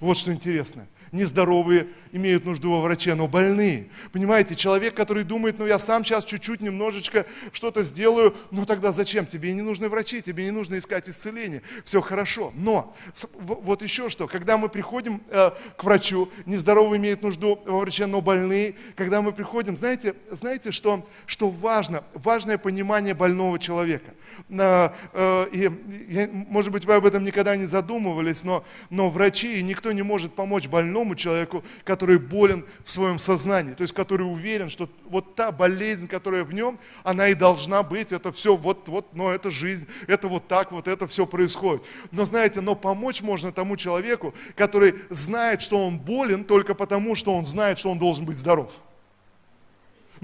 Вот что интересно нездоровые имеют нужду во враче, но больные. Понимаете, человек, который думает, ну я сам сейчас чуть-чуть, немножечко что-то сделаю, ну тогда зачем? Тебе не нужны врачи, тебе не нужно искать исцеление. Все хорошо. Но вот еще что, когда мы приходим э, к врачу, нездоровые имеют нужду во враче, но больные, когда мы приходим, знаете, знаете что, что важно? Важное понимание больного человека. Э, э, и, может быть, вы об этом никогда не задумывались, но, но врачи, и никто не может помочь больному, больному человеку, который болен в своем сознании, то есть который уверен, что вот та болезнь, которая в нем, она и должна быть, это все вот, вот, но это жизнь, это вот так, вот это все происходит. Но знаете, но помочь можно тому человеку, который знает, что он болен только потому, что он знает, что он должен быть здоров.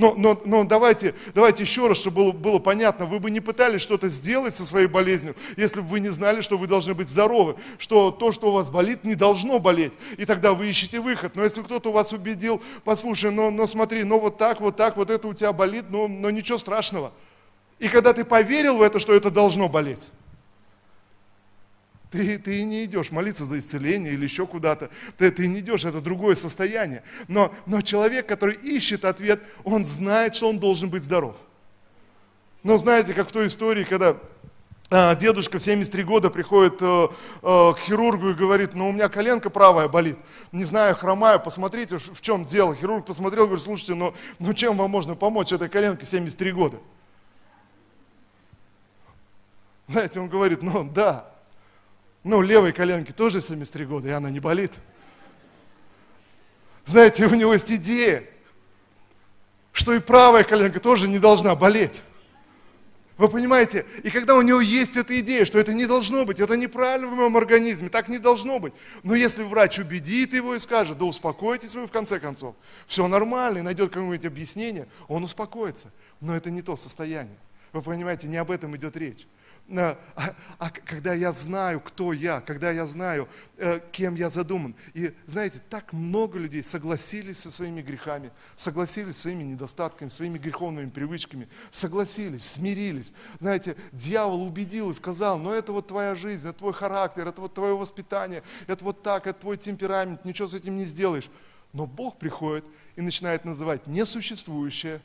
Но, но, но давайте, давайте еще раз, чтобы было, было понятно, вы бы не пытались что-то сделать со своей болезнью, если бы вы не знали, что вы должны быть здоровы, что то, что у вас болит, не должно болеть. И тогда вы ищете выход. Но если кто-то вас убедил, послушай, но, но смотри, ну вот так, вот так, вот это у тебя болит, но, но ничего страшного. И когда ты поверил в это, что это должно болеть, ты, ты не идешь молиться за исцеление или еще куда-то. Ты, ты не идешь, это другое состояние. Но, но человек, который ищет ответ, он знает, что он должен быть здоров. Но знаете, как в той истории, когда а, дедушка в 73 года приходит э, э, к хирургу и говорит, ну у меня коленка правая болит, не знаю, хромаю, посмотрите, в, в чем дело. Хирург посмотрел говорит, слушайте, ну, ну чем вам можно помочь этой коленке 73 года? Знаете, он говорит, ну да, Ну, левой коленки тоже 73 года, и она не болит. Знаете, у него есть идея, что и правая коленка тоже не должна болеть. Вы понимаете? И когда у него есть эта идея, что это не должно быть, это неправильно в моем организме, так не должно быть. Но если врач убедит его и скажет, да успокойтесь вы в конце концов, все нормально, и найдет какое-нибудь объяснение, он успокоится. Но это не то состояние. Вы понимаете, не об этом идет речь. А, а когда я знаю, кто я, когда я знаю, э, кем я задуман. И знаете, так много людей согласились со своими грехами, согласились со своими недостатками, своими греховными привычками, согласились, смирились. Знаете, дьявол убедил и сказал, ну это вот твоя жизнь, это твой характер, это вот твое воспитание, это вот так, это твой темперамент, ничего с этим не сделаешь. Но Бог приходит и начинает называть несуществующее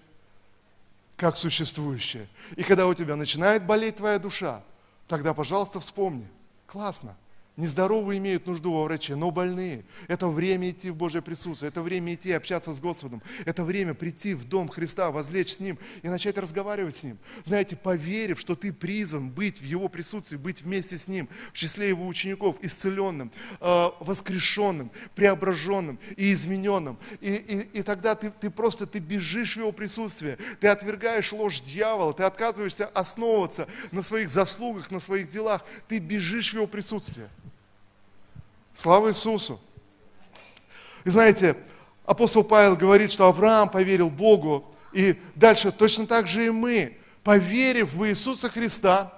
как существующее. И когда у тебя начинает болеть твоя душа, тогда, пожалуйста, вспомни. Классно. Нездоровые имеют нужду во враче, но больные. Это время идти в Божье присутствие, это время идти общаться с Господом, это время прийти в дом Христа, возлечь с Ним и начать разговаривать с Ним. Знаете, поверив, что ты призван быть в Его присутствии, быть вместе с Ним, в числе Его учеников, исцеленным, э, воскрешенным, преображенным и измененным. И, и, и тогда ты, ты просто ты бежишь в Его присутствие, ты отвергаешь ложь дьявола, ты отказываешься основываться на своих заслугах, на своих делах, ты бежишь в Его присутствие. Слава Иисусу! И знаете, апостол Павел говорит, что Авраам поверил Богу, и дальше точно так же и мы, поверив в Иисуса Христа,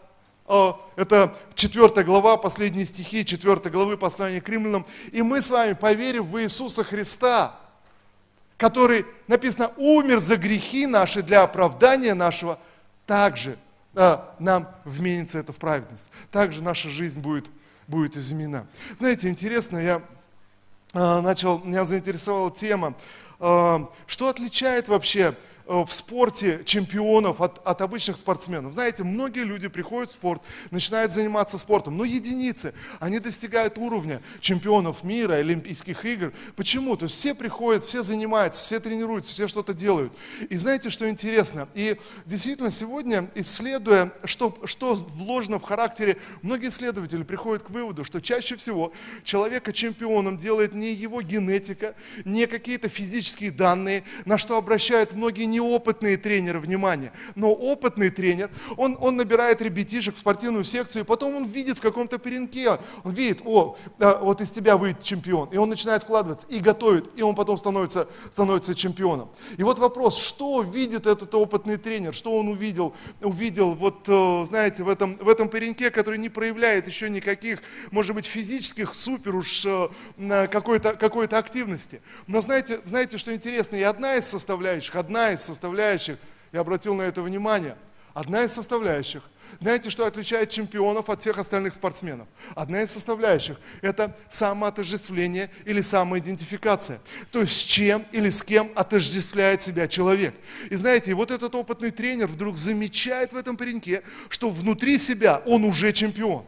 а, это 4 глава, последние стихи 4 главы послания к римлянам, и мы с вами, поверив в Иисуса Христа, который, написано, умер за грехи наши для оправдания нашего, также а, нам вменится это в праведность. Также наша жизнь будет будет изменена. Знаете, интересно, я а, начал, меня заинтересовала тема, а, что отличает вообще в спорте чемпионов от, от обычных спортсменов. Знаете, многие люди приходят в спорт, начинают заниматься спортом, но единицы, они достигают уровня чемпионов мира, Олимпийских игр. Почему? То есть все приходят, все занимаются, все тренируются, все что-то делают. И знаете, что интересно? И действительно, сегодня, исследуя, что, что вложено в характере, многие исследователи приходят к выводу, что чаще всего человека чемпионом делает не его генетика, не какие-то физические данные, на что обращают многие не неопытные тренеры, внимание, но опытный тренер, он, он набирает ребятишек в спортивную секцию, и потом он видит в каком-то перенке, он видит, о, вот из тебя выйдет чемпион, и он начинает вкладываться, и готовит, и он потом становится, становится чемпионом. И вот вопрос, что видит этот опытный тренер, что он увидел, увидел вот, э, знаете, в этом, в этом пареньке, который не проявляет еще никаких, может быть, физических супер уж э, какой-то какой активности. Но знаете, знаете, что интересно, и одна из составляющих, одна из составляющих, я обратил на это внимание, одна из составляющих, знаете, что отличает чемпионов от всех остальных спортсменов? Одна из составляющих – это самоотождествление или самоидентификация. То есть с чем или с кем отождествляет себя человек. И знаете, вот этот опытный тренер вдруг замечает в этом пареньке, что внутри себя он уже чемпион.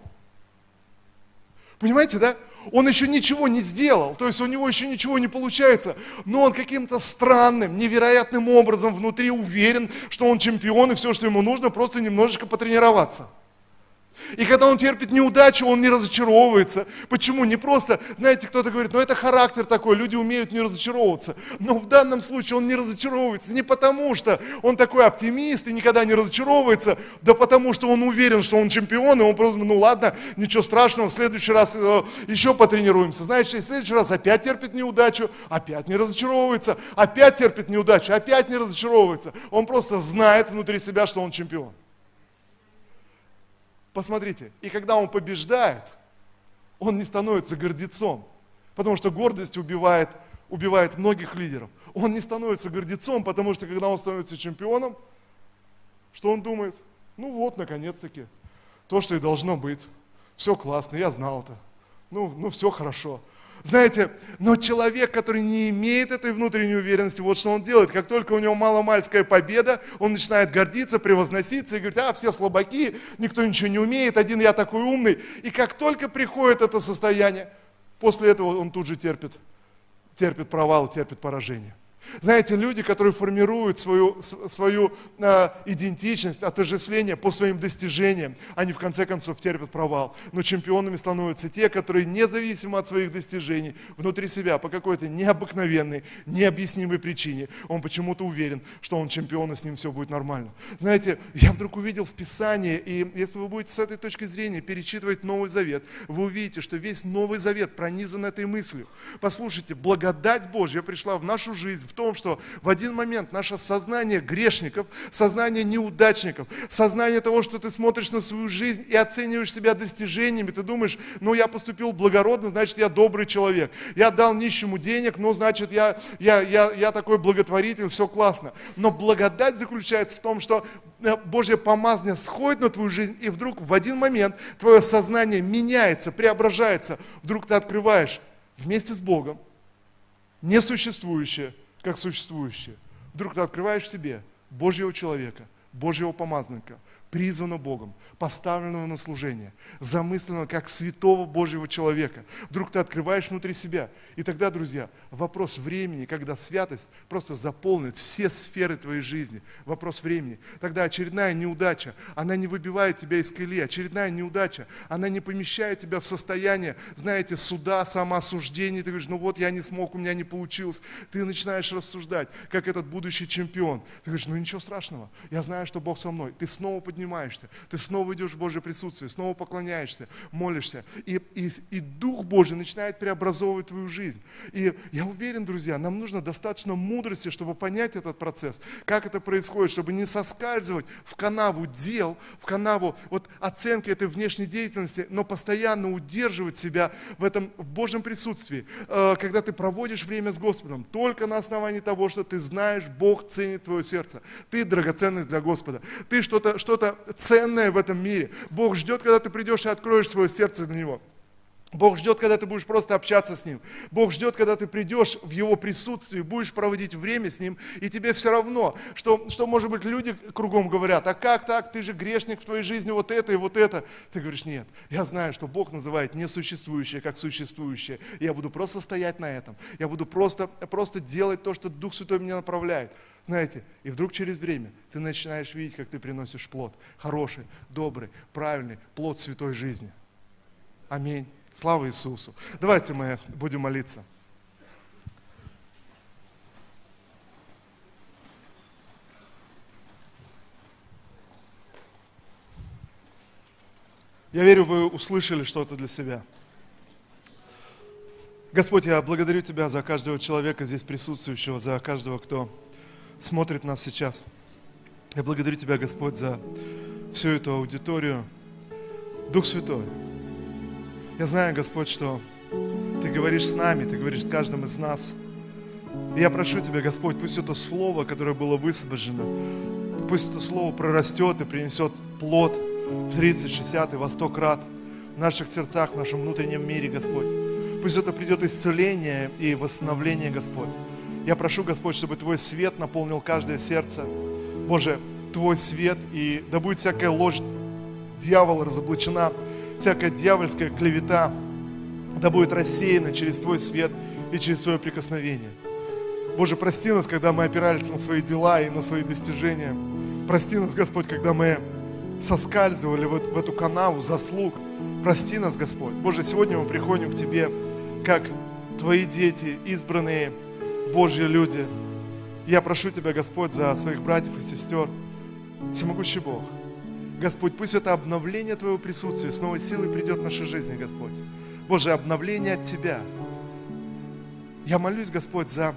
Понимаете, да? Он еще ничего не сделал, то есть у него еще ничего не получается, но он каким-то странным, невероятным образом внутри уверен, что он чемпион и все, что ему нужно, просто немножечко потренироваться. И когда он терпит неудачу, он не разочаровывается. Почему? Не просто, знаете, кто-то говорит, ну это характер такой, люди умеют не разочаровываться. Но в данном случае он не разочаровывается не потому, что он такой оптимист и никогда не разочаровывается, да потому что он уверен, что он чемпион, и он просто, ну ладно, ничего страшного, в следующий раз э, еще потренируемся. Знаете, в следующий раз опять терпит неудачу, опять не разочаровывается, опять терпит неудачу, опять не разочаровывается. Он просто знает внутри себя, что он чемпион. Посмотрите, и когда он побеждает, он не становится гордецом, потому что гордость убивает, убивает многих лидеров. Он не становится гордецом, потому что когда он становится чемпионом, что он думает? Ну вот, наконец-таки, то, что и должно быть. Все классно, я знал это. Ну, ну все хорошо. Знаете, но человек, который не имеет этой внутренней уверенности, вот что он делает. Как только у него маломальская победа, он начинает гордиться, превозноситься и говорит, а, все слабаки, никто ничего не умеет, один я такой умный. И как только приходит это состояние, после этого он тут же терпит, терпит провал, терпит поражение. Знаете, люди, которые формируют свою, свою э, идентичность, отождествление по своим достижениям, они в конце концов терпят провал. Но чемпионами становятся те, которые независимо от своих достижений, внутри себя, по какой-то необыкновенной, необъяснимой причине, он почему-то уверен, что он чемпион, и с ним все будет нормально. Знаете, я вдруг увидел в Писании, и если вы будете с этой точки зрения перечитывать Новый Завет, вы увидите, что весь Новый Завет пронизан этой мыслью. Послушайте, благодать Божья пришла в нашу жизнь, в том, что в один момент наше сознание грешников, сознание неудачников, сознание того, что ты смотришь на свою жизнь и оцениваешь себя достижениями, ты думаешь, ну я поступил благородно, значит я добрый человек. Я дал нищему денег, ну значит я, я, я, я такой благотворитель, все классно. Но благодать заключается в том, что э, Божье помазание сходит на твою жизнь, и вдруг в один момент твое сознание меняется, преображается. Вдруг ты открываешь вместе с Богом несуществующее как существующее. Вдруг ты открываешь в себе Божьего человека, Божьего помазника, призванного Богом, поставленного на служение, замысленного как святого Божьего человека. Вдруг ты открываешь внутри себя. И тогда, друзья, вопрос времени, когда святость просто заполнит все сферы твоей жизни. Вопрос времени. Тогда очередная неудача, она не выбивает тебя из колеи. Очередная неудача, она не помещает тебя в состояние, знаете, суда, самоосуждения. Ты говоришь, ну вот я не смог, у меня не получилось. Ты начинаешь рассуждать, как этот будущий чемпион. Ты говоришь, ну ничего страшного, я знаю, что Бог со мной. Ты снова поднимаешься, ты снова идешь в Божье присутствие, снова поклоняешься, молишься, и, и, и Дух Божий начинает преобразовывать твою жизнь. И я уверен, друзья, нам нужно достаточно мудрости, чтобы понять этот процесс, как это происходит, чтобы не соскальзывать в канаву дел, в канаву вот оценки этой внешней деятельности, но постоянно удерживать себя в этом в Божьем присутствии, э, когда ты проводишь время с Господом, только на основании того, что ты знаешь, Бог ценит твое сердце. Ты драгоценность для Господа. Ты что-то что ценное в этом мире. Бог ждет, когда ты придешь и откроешь свое сердце для Него. Бог ждет, когда ты будешь просто общаться с Ним. Бог ждет, когда ты придешь в Его присутствие, будешь проводить время с Ним, и тебе все равно, что, что может быть, люди кругом говорят, а как так, ты же грешник в твоей жизни, вот это и вот это. Ты говоришь, нет, я знаю, что Бог называет несуществующее как существующее. Я буду просто стоять на этом. Я буду просто, просто делать то, что Дух Святой меня направляет. Знаете, и вдруг через время ты начинаешь видеть, как ты приносишь плод. Хороший, добрый, правильный, плод святой жизни. Аминь. Слава Иисусу. Давайте мы будем молиться. Я верю, вы услышали что-то для себя. Господь, я благодарю Тебя за каждого человека здесь присутствующего, за каждого, кто смотрит нас сейчас. Я благодарю Тебя, Господь, за всю эту аудиторию. Дух Святой, я знаю, Господь, что Ты говоришь с нами, Ты говоришь с каждым из нас. И я прошу Тебя, Господь, пусть это слово, которое было высвобождено, пусть это слово прорастет и принесет плод в 30, 60 и во 100 крат в наших сердцах, в нашем внутреннем мире, Господь. Пусть это придет исцеление и восстановление, Господь. Я прошу, Господь, чтобы Твой свет наполнил каждое сердце. Боже, Твой свет, и да будет всякая ложь дьявола разоблачена, всякая дьявольская клевета, да будет рассеяна через Твой свет и через Твое прикосновение. Боже, прости нас, когда мы опирались на свои дела и на свои достижения. Прости нас, Господь, когда мы соскальзывали в, в эту канаву заслуг. Прости нас, Господь. Боже, сегодня мы приходим к Тебе, как Твои дети, избранные, Божьи люди. Я прошу Тебя, Господь, за своих братьев и сестер, всемогущий Бог. Господь, пусть это обновление Твоего присутствия с новой силой придет в нашей жизни, Господь. Боже, обновление от Тебя. Я молюсь, Господь, за,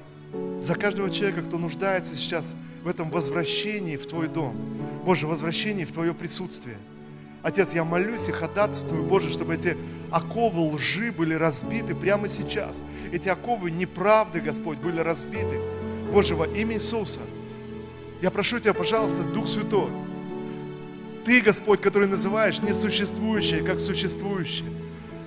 за каждого человека, кто нуждается сейчас в этом возвращении в Твой дом. Боже, возвращении в Твое присутствие. Отец, я молюсь и ходатайствую, Боже, чтобы эти оковы лжи были разбиты прямо сейчас. Эти оковы неправды, Господь, были разбиты. Боже, во имя Иисуса, я прошу Тебя, пожалуйста, Дух Святой, Ты, Господь, который называешь несуществующее, как существующее.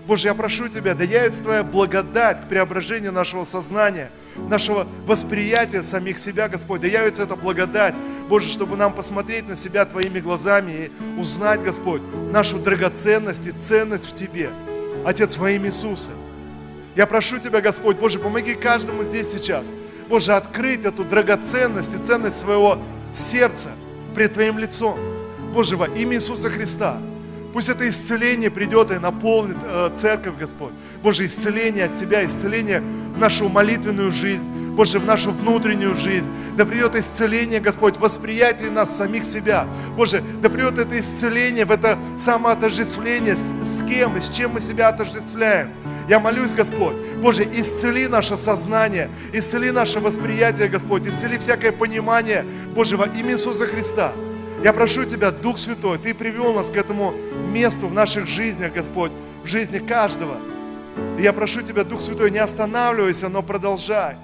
Боже, я прошу Тебя, да явится Твоя благодать к преображению нашего сознания, нашего восприятия самих себя, Господь. Да явится эта благодать, Боже, чтобы нам посмотреть на себя Твоими глазами и узнать, Господь, нашу драгоценность и ценность в Тебе. Отец, во имя Иисуса, Я прошу Тебя, Господь, Боже, помоги каждому здесь сейчас, Боже, открыть эту драгоценность и ценность своего сердца пред Твоим лицом. Боже, во имя Иисуса Христа, Пусть это исцеление придет и наполнит э, церковь, Господь. Боже, исцеление от Тебя, исцеление в нашу молитвенную жизнь, Боже, в нашу внутреннюю жизнь. Да придет исцеление, Господь, в восприятии нас, самих себя. Боже, да придет это исцеление в это самоотождествление, с, с кем и с чем мы себя отождествляем. Я молюсь, Господь, Боже, исцели наше сознание, исцели наше восприятие, Господь, исцели всякое понимание, Боже, во имя Иисуса Христа. Я прошу Тебя, Дух Святой, Ты привел нас к этому месту в наших жизнях, Господь, в жизни каждого. И я прошу Тебя, Дух Святой, не останавливайся, но продолжай.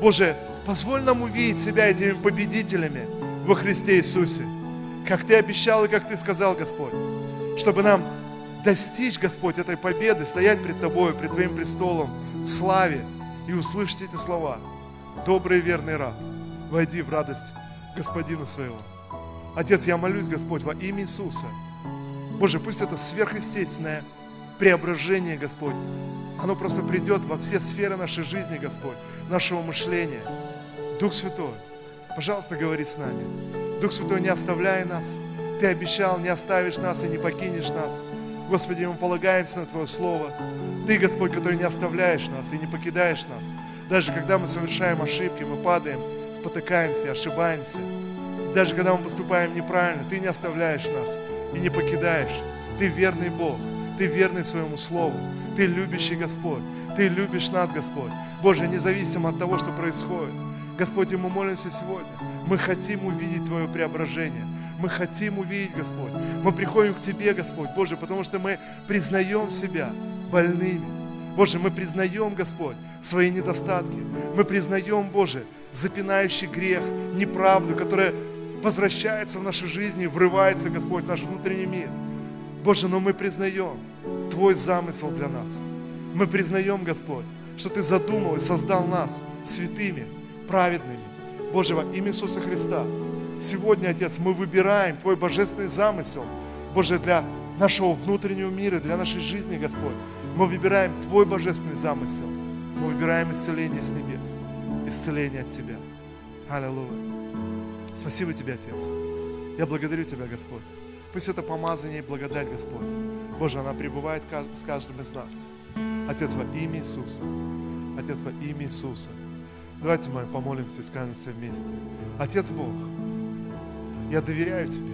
Боже, позволь нам увидеть себя этими победителями во Христе Иисусе, как Ты обещал и как Ты сказал, Господь, чтобы нам достичь, Господь, этой победы, стоять пред Тобой, пред Твоим престолом в славе и услышать эти слова. Добрый и верный раб, войди в радость Господина своего. Отец, я молюсь, Господь, во имя Иисуса. Боже, пусть это сверхъестественное преображение, Господь, оно просто придет во все сферы нашей жизни, Господь, нашего мышления. Дух Святой, пожалуйста, говори с нами. Дух Святой, не оставляй нас. Ты обещал, не оставишь нас и не покинешь нас. Господи, мы полагаемся на Твое Слово. Ты, Господь, который не оставляешь нас и не покидаешь нас. Даже когда мы совершаем ошибки, мы падаем, спотыкаемся, ошибаемся. Даже когда мы поступаем неправильно, Ты не оставляешь нас и не покидаешь. Ты верный Бог, Ты верный своему Слову, Ты любящий Господь, Ты любишь нас, Господь. Боже, независимо от того, что происходит. Господь, и мы молимся сегодня. Мы хотим увидеть Твое преображение. Мы хотим увидеть, Господь. Мы приходим к Тебе, Господь, Боже, потому что мы признаем себя больными. Боже, мы признаем, Господь, свои недостатки. Мы признаем, Боже, запинающий грех, неправду, которая возвращается в нашей жизни, врывается, Господь, в наш внутренний мир. Боже, но мы признаем Твой замысел для нас. Мы признаем, Господь, что Ты задумал и создал нас святыми, праведными. Боже, во имя Иисуса Христа, сегодня, Отец, мы выбираем Твой божественный замысел, Боже, для нашего внутреннего мира, для нашей жизни, Господь. Мы выбираем Твой божественный замысел. Мы выбираем исцеление с небес, исцеление от Тебя. Аллилуйя. Спасибо Тебе, Отец. Я благодарю Тебя, Господь. Пусть это помазание и благодать, Господь. Боже, она пребывает с каждым из нас. Отец, во имя Иисуса. Отец, во имя Иисуса. Давайте мы помолимся и скажем все вместе. Отец Бог, я доверяю Тебе.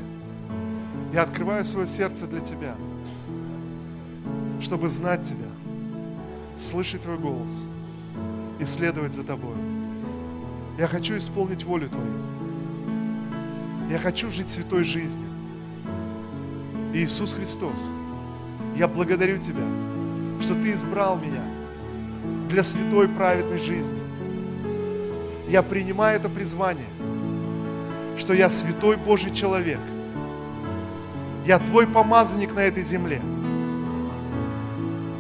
Я открываю свое сердце для Тебя, чтобы знать Тебя, слышать Твой голос и следовать за Тобой. Я хочу исполнить волю Твою. Я хочу жить святой жизнью. Иисус Христос, я благодарю Тебя, что Ты избрал меня для святой праведной жизни. Я принимаю это призвание, что я святой Божий человек. Я Твой помазанник на этой земле.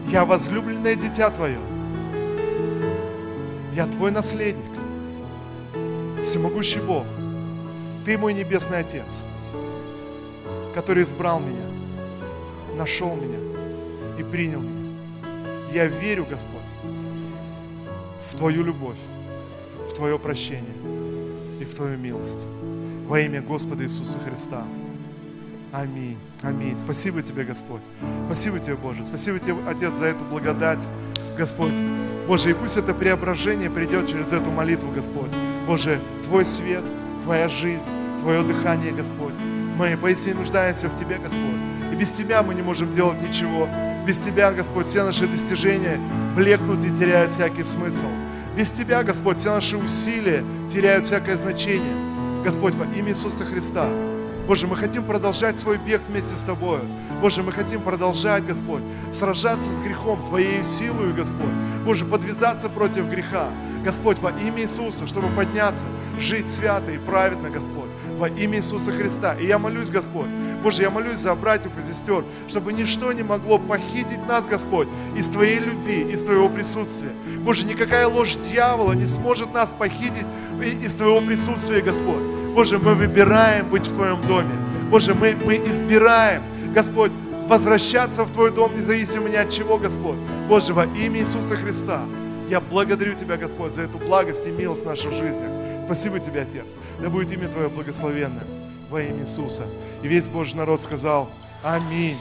Я возлюбленное дитя Твое. Я Твой наследник. Всемогущий Бог – ты мой небесный Отец, который избрал меня, нашел меня и принял меня. Я верю, Господь, в Твою любовь, в Твое прощение и в Твою милость. Во имя Господа Иисуса Христа. Аминь. Аминь. Спасибо Тебе, Господь. Спасибо Тебе, Боже. Спасибо Тебе, Отец, за эту благодать, Господь. Боже, и пусть это преображение придет через эту молитву, Господь. Боже, Твой свет – Твоя жизнь, Твое дыхание, Господь. Мы поистине нуждаемся в Тебе, Господь. И без Тебя мы не можем делать ничего. Без Тебя, Господь, все наши достижения блекнут и теряют всякий смысл. Без Тебя, Господь, все наши усилия теряют всякое значение. Господь, во имя Иисуса Христа, Боже, мы хотим продолжать свой бег вместе с Тобой. Боже, мы хотим продолжать, Господь, сражаться с грехом Твоей силой, Господь. Боже, подвязаться против греха. Господь, во имя Иисуса, чтобы подняться, жить свято и праведно, Господь, во имя Иисуса Христа. И я молюсь, Господь, Боже, я молюсь за братьев и сестер, чтобы ничто не могло похитить нас, Господь, из Твоей любви, из Твоего присутствия. Боже, никакая ложь дьявола не сможет нас похитить из Твоего присутствия, Господь. Боже, мы выбираем быть в Твоем доме. Боже, мы, мы избираем, Господь, возвращаться в Твой дом, независимо ни от чего, Господь. Боже, во имя Иисуса Христа, я благодарю Тебя, Господь, за эту благость и милость в наших жизнях. Спасибо Тебе, Отец. Да будет имя Твое благословенное во имя Иисуса. И весь Божий народ сказал Аминь.